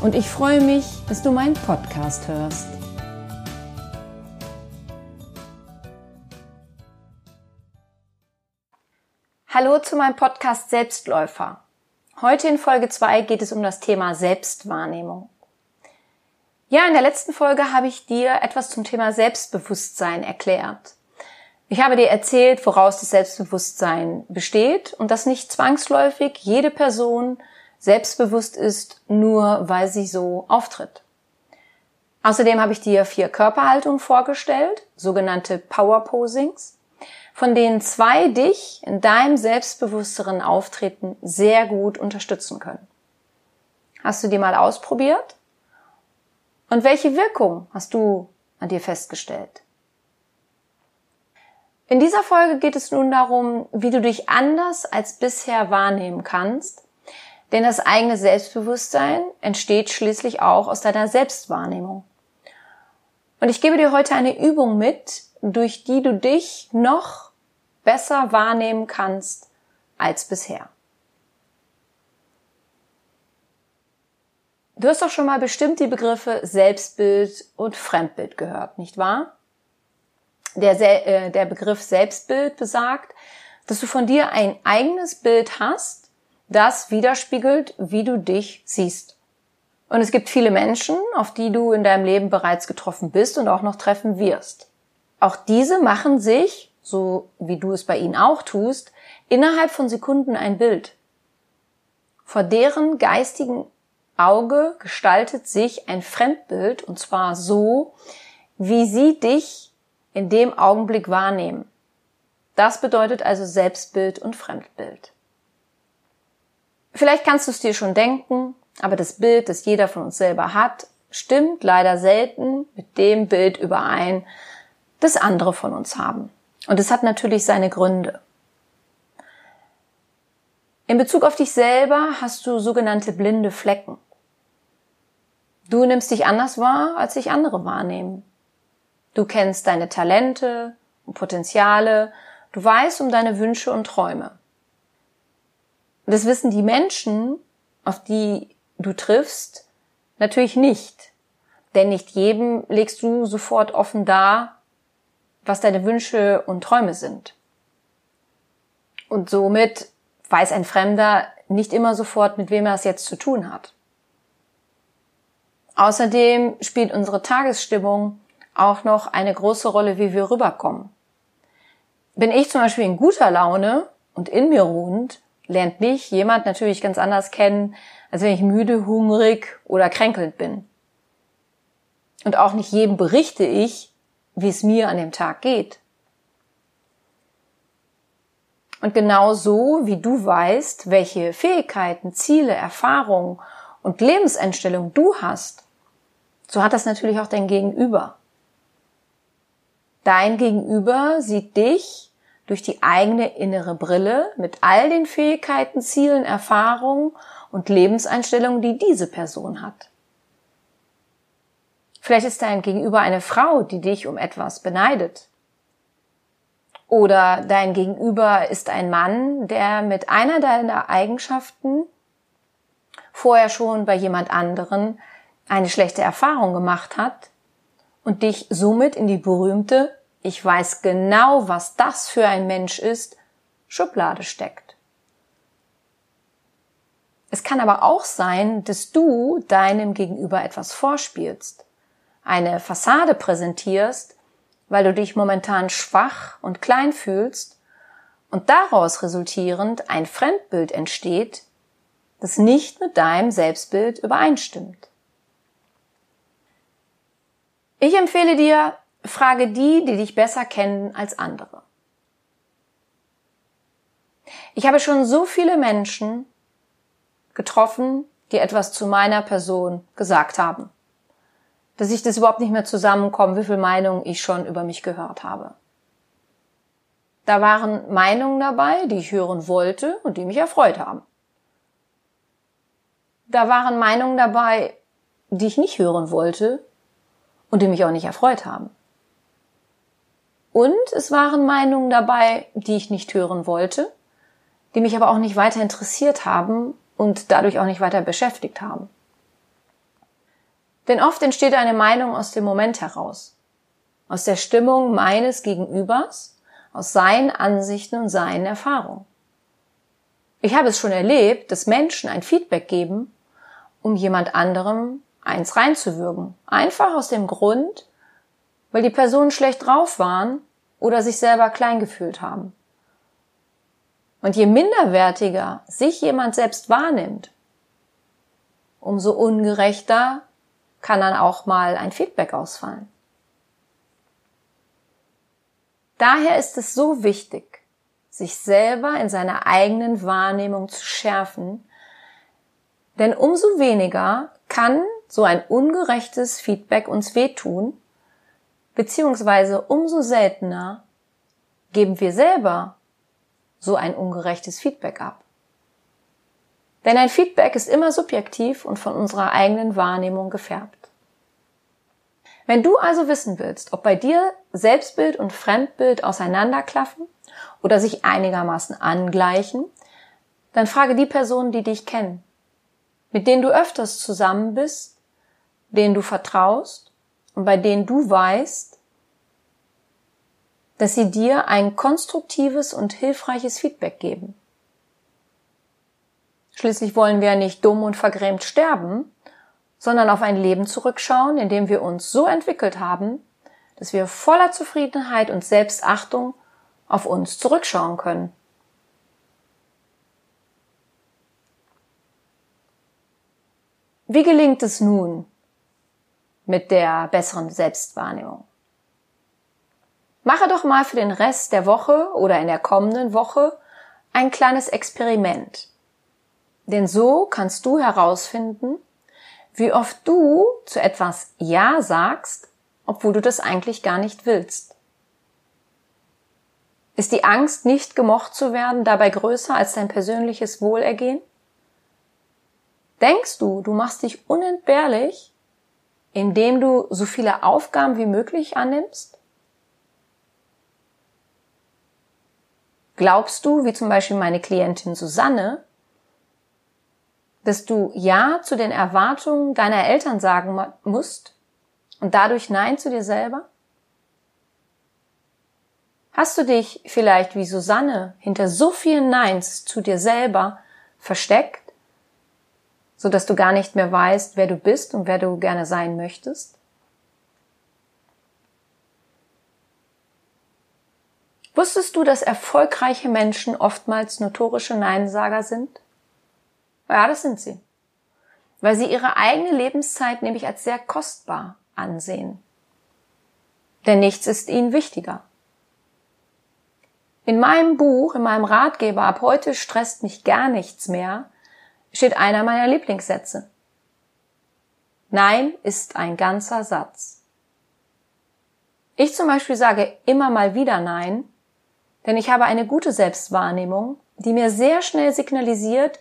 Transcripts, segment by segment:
und ich freue mich, dass du meinen Podcast hörst. Hallo zu meinem Podcast Selbstläufer. Heute in Folge 2 geht es um das Thema Selbstwahrnehmung. Ja, in der letzten Folge habe ich dir etwas zum Thema Selbstbewusstsein erklärt. Ich habe dir erzählt, woraus das Selbstbewusstsein besteht und dass nicht zwangsläufig jede Person selbstbewusst ist, nur weil sie so auftritt. Außerdem habe ich dir vier Körperhaltungen vorgestellt, sogenannte Power Posings, von denen zwei dich in deinem selbstbewussteren Auftreten sehr gut unterstützen können. Hast du die mal ausprobiert? Und welche Wirkung hast du an dir festgestellt? In dieser Folge geht es nun darum, wie du dich anders als bisher wahrnehmen kannst denn das eigene Selbstbewusstsein entsteht schließlich auch aus deiner Selbstwahrnehmung. Und ich gebe dir heute eine Übung mit, durch die du dich noch besser wahrnehmen kannst als bisher. Du hast doch schon mal bestimmt die Begriffe Selbstbild und Fremdbild gehört, nicht wahr? Der, äh, der Begriff Selbstbild besagt, dass du von dir ein eigenes Bild hast, das widerspiegelt, wie du dich siehst. Und es gibt viele Menschen, auf die du in deinem Leben bereits getroffen bist und auch noch treffen wirst. Auch diese machen sich, so wie du es bei ihnen auch tust, innerhalb von Sekunden ein Bild. Vor deren geistigen Auge gestaltet sich ein Fremdbild und zwar so, wie sie dich in dem Augenblick wahrnehmen. Das bedeutet also Selbstbild und Fremdbild. Vielleicht kannst du es dir schon denken, aber das Bild, das jeder von uns selber hat, stimmt leider selten mit dem Bild überein, das andere von uns haben. Und es hat natürlich seine Gründe. In Bezug auf dich selber hast du sogenannte blinde Flecken. Du nimmst dich anders wahr, als sich andere wahrnehmen. Du kennst deine Talente und Potenziale, du weißt um deine Wünsche und Träume. Und das wissen die Menschen, auf die du triffst, natürlich nicht. Denn nicht jedem legst du sofort offen dar, was deine Wünsche und Träume sind. Und somit weiß ein Fremder nicht immer sofort, mit wem er es jetzt zu tun hat. Außerdem spielt unsere Tagesstimmung auch noch eine große Rolle, wie wir rüberkommen. Bin ich zum Beispiel in guter Laune und in mir ruhend, lernt mich jemand natürlich ganz anders kennen, als wenn ich müde, hungrig oder kränkelnd bin. Und auch nicht jedem berichte ich, wie es mir an dem Tag geht. Und genau so, wie du weißt, welche Fähigkeiten, Ziele, Erfahrungen und Lebenseinstellungen du hast, so hat das natürlich auch dein Gegenüber. Dein Gegenüber sieht dich durch die eigene innere Brille mit all den Fähigkeiten, Zielen, Erfahrungen und Lebenseinstellungen, die diese Person hat. Vielleicht ist dein Gegenüber eine Frau, die dich um etwas beneidet. Oder dein Gegenüber ist ein Mann, der mit einer deiner Eigenschaften vorher schon bei jemand anderen eine schlechte Erfahrung gemacht hat und dich somit in die berühmte ich weiß genau, was das für ein Mensch ist, Schublade steckt. Es kann aber auch sein, dass du deinem Gegenüber etwas vorspielst, eine Fassade präsentierst, weil du dich momentan schwach und klein fühlst und daraus resultierend ein Fremdbild entsteht, das nicht mit deinem Selbstbild übereinstimmt. Ich empfehle dir, Frage die, die dich besser kennen als andere. Ich habe schon so viele Menschen getroffen, die etwas zu meiner Person gesagt haben. dass ich das überhaupt nicht mehr zusammenkomme, wie viel Meinungen ich schon über mich gehört habe. Da waren Meinungen dabei, die ich hören wollte und die mich erfreut haben. Da waren Meinungen dabei, die ich nicht hören wollte und die mich auch nicht erfreut haben. Und es waren Meinungen dabei, die ich nicht hören wollte, die mich aber auch nicht weiter interessiert haben und dadurch auch nicht weiter beschäftigt haben. Denn oft entsteht eine Meinung aus dem Moment heraus, aus der Stimmung meines Gegenübers, aus seinen Ansichten und seinen Erfahrungen. Ich habe es schon erlebt, dass Menschen ein Feedback geben, um jemand anderem eins reinzuwürgen. Einfach aus dem Grund, weil die Personen schlecht drauf waren oder sich selber klein gefühlt haben. Und je minderwertiger sich jemand selbst wahrnimmt, umso ungerechter kann dann auch mal ein Feedback ausfallen. Daher ist es so wichtig, sich selber in seiner eigenen Wahrnehmung zu schärfen, denn umso weniger kann so ein ungerechtes Feedback uns wehtun, beziehungsweise umso seltener geben wir selber so ein ungerechtes Feedback ab. Denn ein Feedback ist immer subjektiv und von unserer eigenen Wahrnehmung gefärbt. Wenn du also wissen willst, ob bei dir Selbstbild und Fremdbild auseinanderklaffen oder sich einigermaßen angleichen, dann frage die Personen, die dich kennen, mit denen du öfters zusammen bist, denen du vertraust und bei denen du weißt, dass sie dir ein konstruktives und hilfreiches Feedback geben. Schließlich wollen wir nicht dumm und vergrämt sterben, sondern auf ein Leben zurückschauen, in dem wir uns so entwickelt haben, dass wir voller Zufriedenheit und Selbstachtung auf uns zurückschauen können. Wie gelingt es nun mit der besseren Selbstwahrnehmung? Mache doch mal für den Rest der Woche oder in der kommenden Woche ein kleines Experiment. Denn so kannst du herausfinden, wie oft du zu etwas Ja sagst, obwohl du das eigentlich gar nicht willst. Ist die Angst, nicht gemocht zu werden, dabei größer als dein persönliches Wohlergehen? Denkst du, du machst dich unentbehrlich, indem du so viele Aufgaben wie möglich annimmst? Glaubst du, wie zum Beispiel meine Klientin Susanne, dass du Ja zu den Erwartungen deiner Eltern sagen musst und dadurch Nein zu dir selber? Hast du dich vielleicht wie Susanne hinter so vielen Neins zu dir selber versteckt, so dass du gar nicht mehr weißt, wer du bist und wer du gerne sein möchtest? Wusstest du, dass erfolgreiche Menschen oftmals notorische Neinsager sind? Ja, das sind sie. Weil sie ihre eigene Lebenszeit nämlich als sehr kostbar ansehen. Denn nichts ist ihnen wichtiger. In meinem Buch, in meinem Ratgeber Ab heute stresst mich gar nichts mehr, steht einer meiner Lieblingssätze. Nein ist ein ganzer Satz. Ich zum Beispiel sage immer mal wieder Nein, denn ich habe eine gute Selbstwahrnehmung, die mir sehr schnell signalisiert,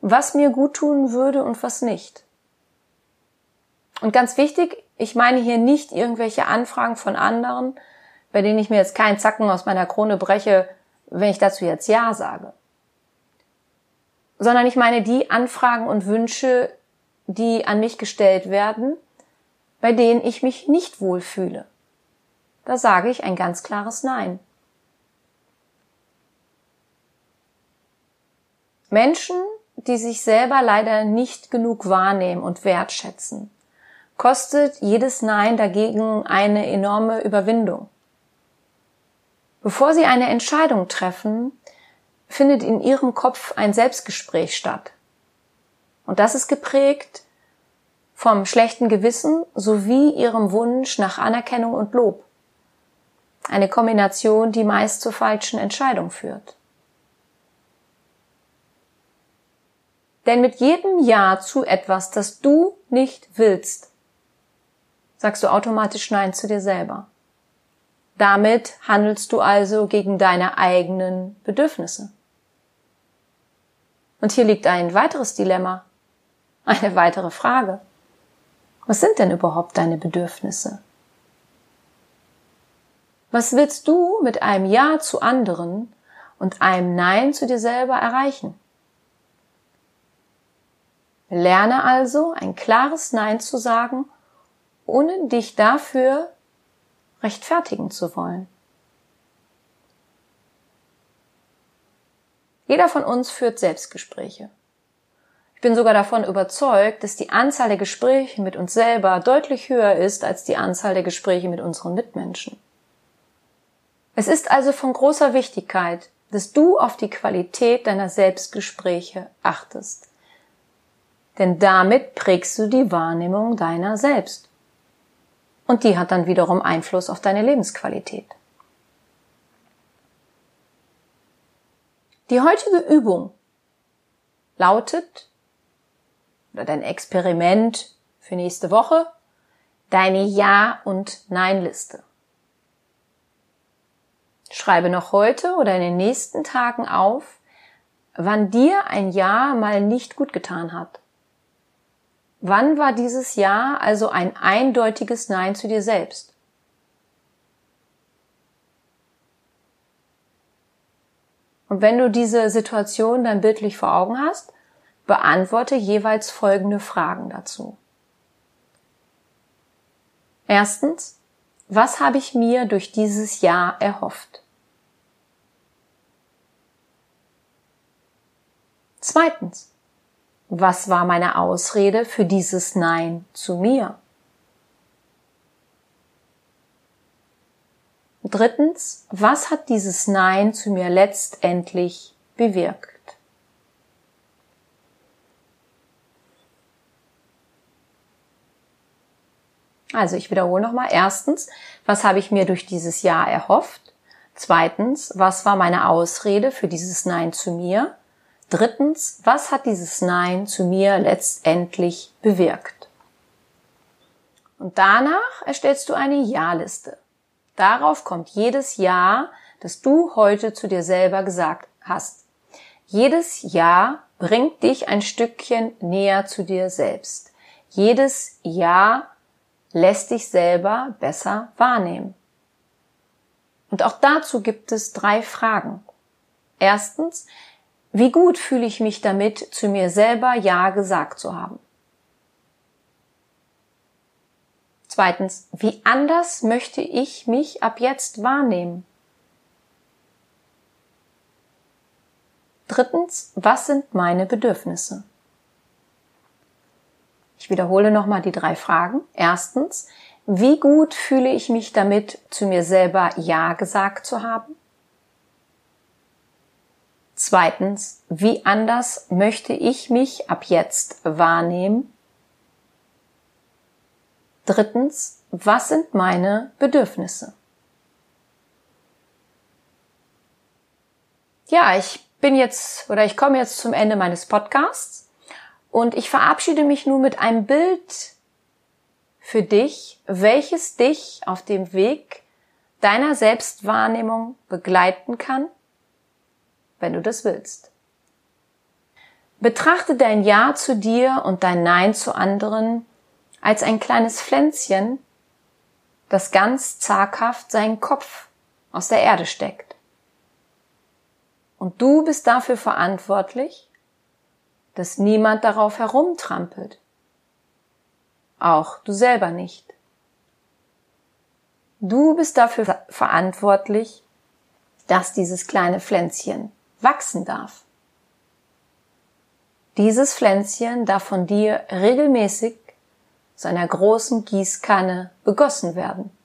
was mir gut tun würde und was nicht. Und ganz wichtig, ich meine hier nicht irgendwelche Anfragen von anderen, bei denen ich mir jetzt keinen Zacken aus meiner Krone breche, wenn ich dazu jetzt Ja sage. Sondern ich meine die Anfragen und Wünsche, die an mich gestellt werden, bei denen ich mich nicht wohlfühle. Da sage ich ein ganz klares Nein. Menschen, die sich selber leider nicht genug wahrnehmen und wertschätzen, kostet jedes Nein dagegen eine enorme Überwindung. Bevor sie eine Entscheidung treffen, findet in ihrem Kopf ein Selbstgespräch statt. Und das ist geprägt vom schlechten Gewissen sowie ihrem Wunsch nach Anerkennung und Lob. Eine Kombination, die meist zur falschen Entscheidung führt. Denn mit jedem Ja zu etwas, das du nicht willst, sagst du automatisch Nein zu dir selber. Damit handelst du also gegen deine eigenen Bedürfnisse. Und hier liegt ein weiteres Dilemma, eine weitere Frage. Was sind denn überhaupt deine Bedürfnisse? Was willst du mit einem Ja zu anderen und einem Nein zu dir selber erreichen? Lerne also ein klares Nein zu sagen, ohne dich dafür rechtfertigen zu wollen. Jeder von uns führt Selbstgespräche. Ich bin sogar davon überzeugt, dass die Anzahl der Gespräche mit uns selber deutlich höher ist als die Anzahl der Gespräche mit unseren Mitmenschen. Es ist also von großer Wichtigkeit, dass du auf die Qualität deiner Selbstgespräche achtest. Denn damit prägst du die Wahrnehmung deiner selbst. Und die hat dann wiederum Einfluss auf deine Lebensqualität. Die heutige Übung lautet, oder dein Experiment für nächste Woche, deine Ja- und Nein-Liste. Schreibe noch heute oder in den nächsten Tagen auf, wann dir ein Ja mal nicht gut getan hat. Wann war dieses Ja also ein eindeutiges Nein zu dir selbst? Und wenn du diese Situation dann bildlich vor Augen hast, beantworte jeweils folgende Fragen dazu. Erstens, was habe ich mir durch dieses Ja erhofft? Zweitens, was war meine Ausrede für dieses Nein zu mir? Drittens, was hat dieses Nein zu mir letztendlich bewirkt? Also ich wiederhole nochmal. Erstens, was habe ich mir durch dieses Ja erhofft? Zweitens, was war meine Ausrede für dieses Nein zu mir? Drittens, was hat dieses Nein zu mir letztendlich bewirkt? Und danach erstellst du eine Ja-Liste. Darauf kommt jedes Ja, das du heute zu dir selber gesagt hast. Jedes Ja bringt dich ein Stückchen näher zu dir selbst. Jedes Ja lässt dich selber besser wahrnehmen. Und auch dazu gibt es drei Fragen. Erstens, wie gut fühle ich mich damit, zu mir selber Ja gesagt zu haben? Zweitens, wie anders möchte ich mich ab jetzt wahrnehmen? Drittens, was sind meine Bedürfnisse? Ich wiederhole nochmal die drei Fragen. Erstens, wie gut fühle ich mich damit, zu mir selber Ja gesagt zu haben? Zweitens, wie anders möchte ich mich ab jetzt wahrnehmen? Drittens, was sind meine Bedürfnisse? Ja, ich bin jetzt oder ich komme jetzt zum Ende meines Podcasts und ich verabschiede mich nun mit einem Bild für dich, welches dich auf dem Weg deiner Selbstwahrnehmung begleiten kann, wenn du das willst. Betrachte dein Ja zu dir und dein Nein zu anderen als ein kleines Pflänzchen, das ganz zaghaft seinen Kopf aus der Erde steckt. Und du bist dafür verantwortlich, dass niemand darauf herumtrampelt. Auch du selber nicht. Du bist dafür verantwortlich, dass dieses kleine Pflänzchen wachsen darf. Dieses Pflänzchen darf von dir regelmäßig zu einer großen Gießkanne begossen werden.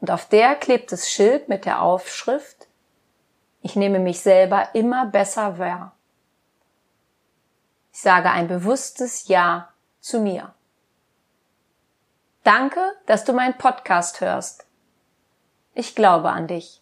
Und auf der klebt das Schild mit der Aufschrift Ich nehme mich selber immer besser wahr. Ich sage ein bewusstes Ja zu mir. Danke, dass du meinen Podcast hörst. Ich glaube an dich.